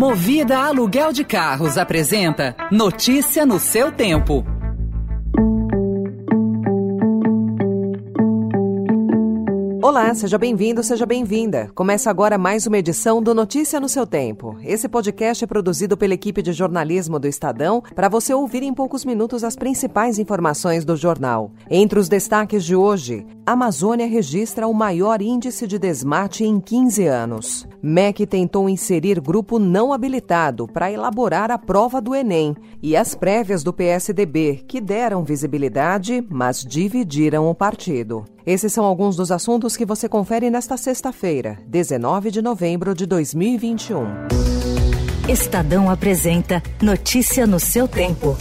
Movida Aluguel de Carros apresenta Notícia no seu tempo. Olá, seja bem-vindo, seja bem-vinda. Começa agora mais uma edição do Notícia no seu tempo. Esse podcast é produzido pela equipe de jornalismo do Estadão para você ouvir em poucos minutos as principais informações do jornal. Entre os destaques de hoje, a Amazônia registra o maior índice de desmate em 15 anos. MEC tentou inserir grupo não habilitado para elaborar a prova do Enem e as prévias do PSDB, que deram visibilidade, mas dividiram o partido. Esses são alguns dos assuntos que você confere nesta sexta-feira, 19 de novembro de 2021. Estadão apresenta Notícia no seu tempo.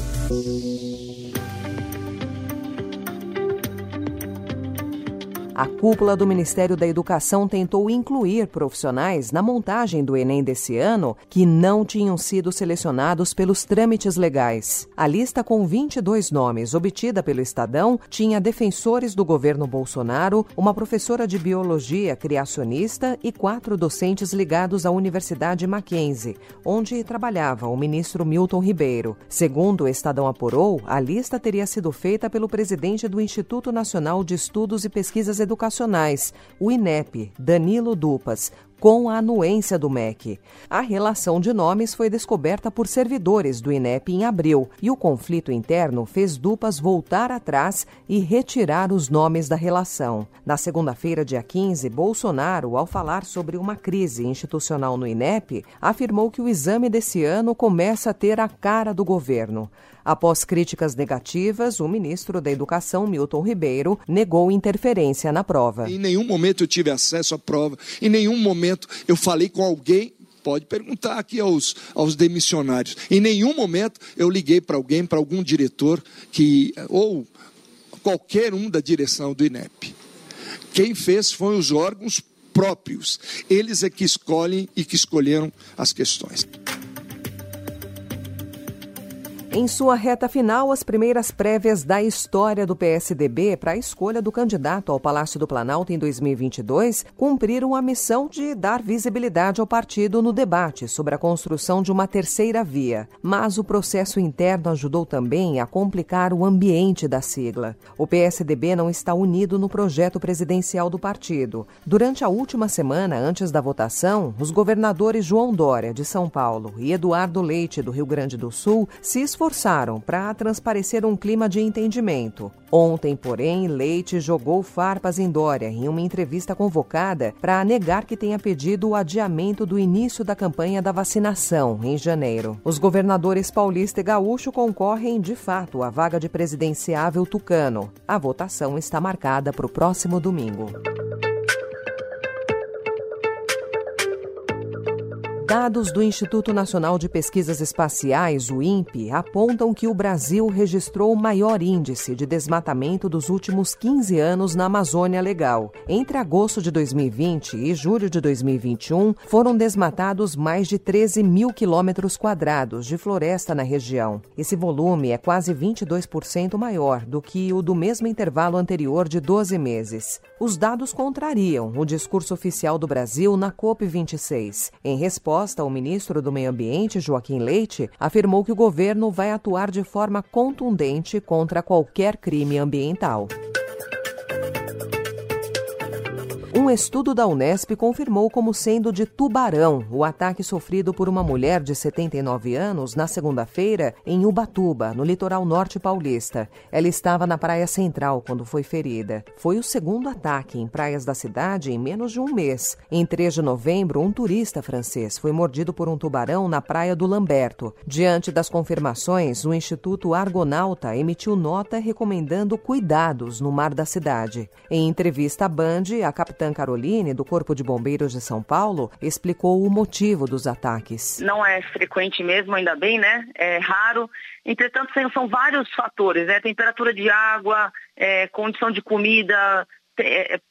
A cúpula do Ministério da Educação tentou incluir profissionais na montagem do Enem desse ano que não tinham sido selecionados pelos trâmites legais. A lista com 22 nomes, obtida pelo Estadão, tinha defensores do governo Bolsonaro, uma professora de biologia criacionista e quatro docentes ligados à Universidade Mackenzie, onde trabalhava o ministro Milton Ribeiro. Segundo o Estadão apurou, a lista teria sido feita pelo presidente do Instituto Nacional de Estudos e Pesquisas Educacionais o INEP, Danilo Dupas, com a anuência do MEC. A relação de nomes foi descoberta por servidores do INEP em abril e o conflito interno fez Dupas voltar atrás e retirar os nomes da relação. Na segunda-feira, dia 15, Bolsonaro, ao falar sobre uma crise institucional no INEP, afirmou que o exame desse ano começa a ter a cara do governo. Após críticas negativas, o ministro da Educação, Milton Ribeiro, negou interferência na prova. Em nenhum momento eu tive acesso à prova, em nenhum momento eu falei com alguém pode perguntar aqui aos, aos demissionários. Em nenhum momento eu liguei para alguém, para algum diretor que ou qualquer um da direção do INEP. Quem fez foram os órgãos próprios. Eles é que escolhem e que escolheram as questões. Em sua reta final, as primeiras prévias da história do PSDB para a escolha do candidato ao Palácio do Planalto em 2022 cumpriram a missão de dar visibilidade ao partido no debate sobre a construção de uma terceira via. Mas o processo interno ajudou também a complicar o ambiente da sigla. O PSDB não está unido no projeto presidencial do partido. Durante a última semana, antes da votação, os governadores João Dória, de São Paulo, e Eduardo Leite, do Rio Grande do Sul, se esforçaram para transparecer um clima de entendimento. Ontem, porém, Leite jogou farpas em Dória em uma entrevista convocada para negar que tenha pedido o adiamento do início da campanha da vacinação em janeiro. Os governadores paulista e gaúcho concorrem de fato à vaga de presidenciável tucano. A votação está marcada para o próximo domingo. Dados do Instituto Nacional de Pesquisas Espaciais, o INPE, apontam que o Brasil registrou o maior índice de desmatamento dos últimos 15 anos na Amazônia Legal. Entre agosto de 2020 e julho de 2021, foram desmatados mais de 13 mil quilômetros quadrados de floresta na região. Esse volume é quase 22% maior do que o do mesmo intervalo anterior de 12 meses. Os dados contrariam o discurso oficial do Brasil na COP26. Em resposta, resposta, o ministro do Meio Ambiente, Joaquim Leite, afirmou que o governo vai atuar de forma contundente contra qualquer crime ambiental. Um estudo da Unesp confirmou como sendo de tubarão o ataque sofrido por uma mulher de 79 anos na segunda-feira em Ubatuba, no litoral norte paulista. Ela estava na praia central quando foi ferida. Foi o segundo ataque em praias da cidade em menos de um mês. Em 3 de novembro, um turista francês foi mordido por um tubarão na praia do Lamberto. Diante das confirmações, o Instituto Argonauta emitiu nota recomendando cuidados no mar da cidade. Em entrevista à Band, a capitã Caroline, do Corpo de Bombeiros de São Paulo, explicou o motivo dos ataques. Não é frequente mesmo, ainda bem, né? É raro. Entretanto, são vários fatores, né? Temperatura de água, é, condição de comida, é,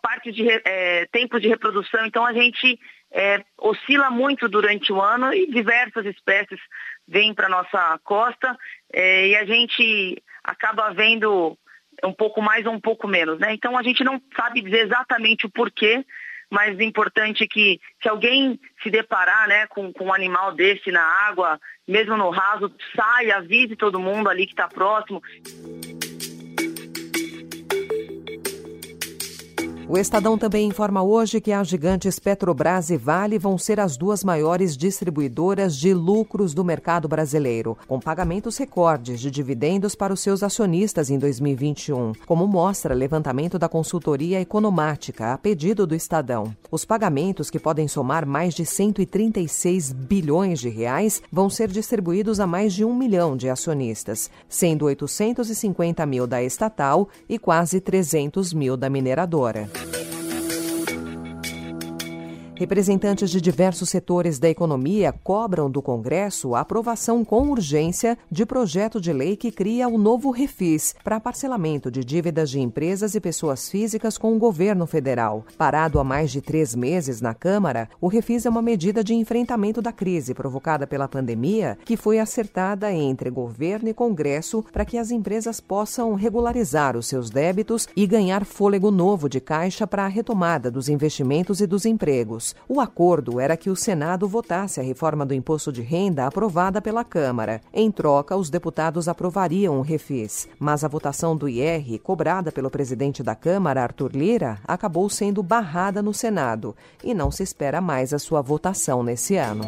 parte de é, tempo de reprodução. Então, a gente é, oscila muito durante o ano e diversas espécies vêm para nossa costa é, e a gente acaba vendo um pouco mais ou um pouco menos, né? Então a gente não sabe dizer exatamente o porquê, mas importante que se alguém se deparar né, com, com um animal desse na água, mesmo no raso, saia, avise todo mundo ali que está próximo. O Estadão também informa hoje que as gigantes Petrobras e Vale vão ser as duas maiores distribuidoras de lucros do mercado brasileiro, com pagamentos recordes de dividendos para os seus acionistas em 2021, como mostra levantamento da consultoria economática a pedido do Estadão. Os pagamentos, que podem somar mais de 136 bilhões de reais, vão ser distribuídos a mais de um milhão de acionistas, sendo 850 mil da estatal e quase 300 mil da mineradora. Representantes de diversos setores da economia cobram do Congresso a aprovação com urgência de projeto de lei que cria o novo Refis para parcelamento de dívidas de empresas e pessoas físicas com o governo federal. Parado há mais de três meses na Câmara, o Refis é uma medida de enfrentamento da crise provocada pela pandemia que foi acertada entre governo e Congresso para que as empresas possam regularizar os seus débitos e ganhar fôlego novo de caixa para a retomada dos investimentos e dos empregos. O acordo era que o Senado votasse a reforma do imposto de renda aprovada pela Câmara. Em troca, os deputados aprovariam o refis. Mas a votação do IR, cobrada pelo presidente da Câmara, Arthur Lira, acabou sendo barrada no Senado e não se espera mais a sua votação nesse ano.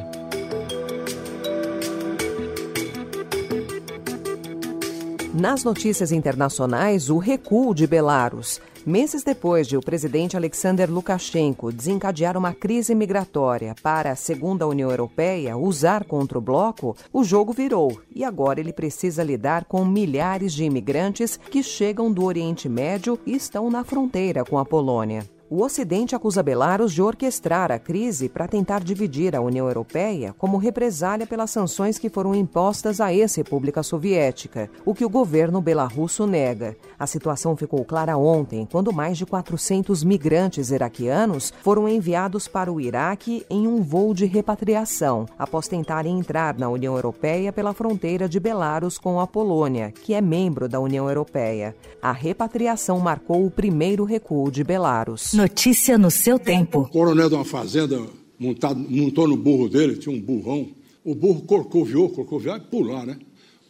Nas notícias internacionais, o recuo de Belarus. Meses depois de o presidente Alexander Lukashenko desencadear uma crise migratória para, segundo a União Europeia, usar contra o bloco, o jogo virou e agora ele precisa lidar com milhares de imigrantes que chegam do Oriente Médio e estão na fronteira com a Polônia. O Ocidente acusa Belarus de orquestrar a crise para tentar dividir a União Europeia como represália pelas sanções que foram impostas à ex-república soviética, o que o governo belarrusso nega. A situação ficou clara ontem, quando mais de 400 migrantes iraquianos foram enviados para o Iraque em um voo de repatriação, após tentarem entrar na União Europeia pela fronteira de Belarus com a Polônia, que é membro da União Europeia. A repatriação marcou o primeiro recuo de Belarus. Notícia no seu tempo. O coronel de uma fazenda montado, montou no burro dele, tinha um burrão. O burro corcoviou, corcoviou, e pular, né?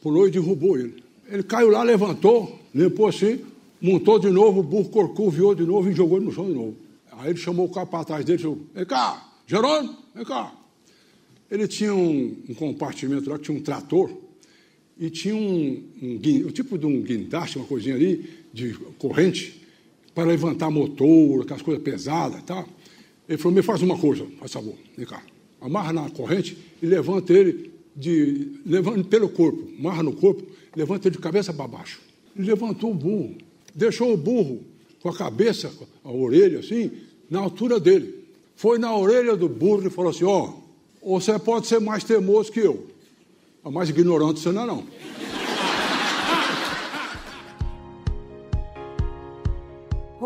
Pulou e derrubou ele. Ele caiu lá, levantou, limpou assim, montou de novo, o burro corcoviou de novo e jogou ele no chão de novo. Aí ele chamou o capataz dele e falou: Vem cá, Jerônimo, vem cá. Ele tinha um, um, compartimento lá que tinha um trator e tinha um, um, um tipo de um guindaste, uma coisinha ali, de corrente para levantar motor, aquelas coisas pesadas, tá? Ele falou, me faz uma coisa, faz favor, vem cá. Amarra na corrente e levanta ele de, levanta pelo corpo, amarra no corpo, levanta ele de cabeça para baixo. Ele levantou o burro, deixou o burro com a cabeça, a orelha assim, na altura dele. Foi na orelha do burro e falou assim, ó, oh, você pode ser mais teimoso que eu, mas ignorante você não é não.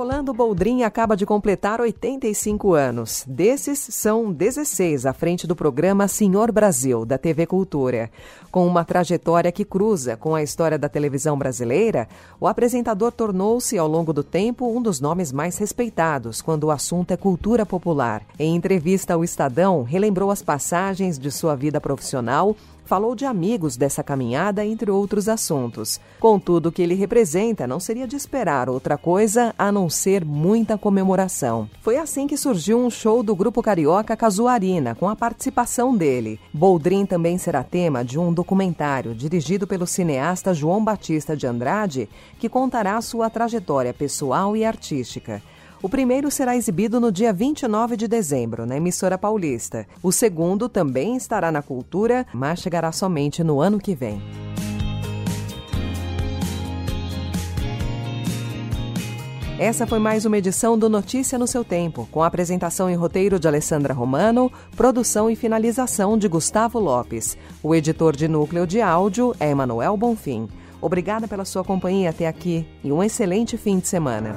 Rolando Boldrin acaba de completar 85 anos. Desses, são 16 à frente do programa Senhor Brasil, da TV Cultura. Com uma trajetória que cruza com a história da televisão brasileira, o apresentador tornou-se, ao longo do tempo, um dos nomes mais respeitados quando o assunto é cultura popular. Em entrevista ao Estadão, relembrou as passagens de sua vida profissional falou de amigos dessa caminhada, entre outros assuntos. Contudo, o que ele representa não seria de esperar outra coisa a não ser muita comemoração. Foi assim que surgiu um show do grupo carioca Casuarina, com a participação dele. Boldrin também será tema de um documentário dirigido pelo cineasta João Batista de Andrade, que contará sua trajetória pessoal e artística. O primeiro será exibido no dia 29 de dezembro, na emissora paulista. O segundo também estará na cultura, mas chegará somente no ano que vem. Essa foi mais uma edição do Notícia no seu Tempo, com apresentação e roteiro de Alessandra Romano, produção e finalização de Gustavo Lopes. O editor de núcleo de áudio é Emanuel Bonfim. Obrigada pela sua companhia até aqui e um excelente fim de semana.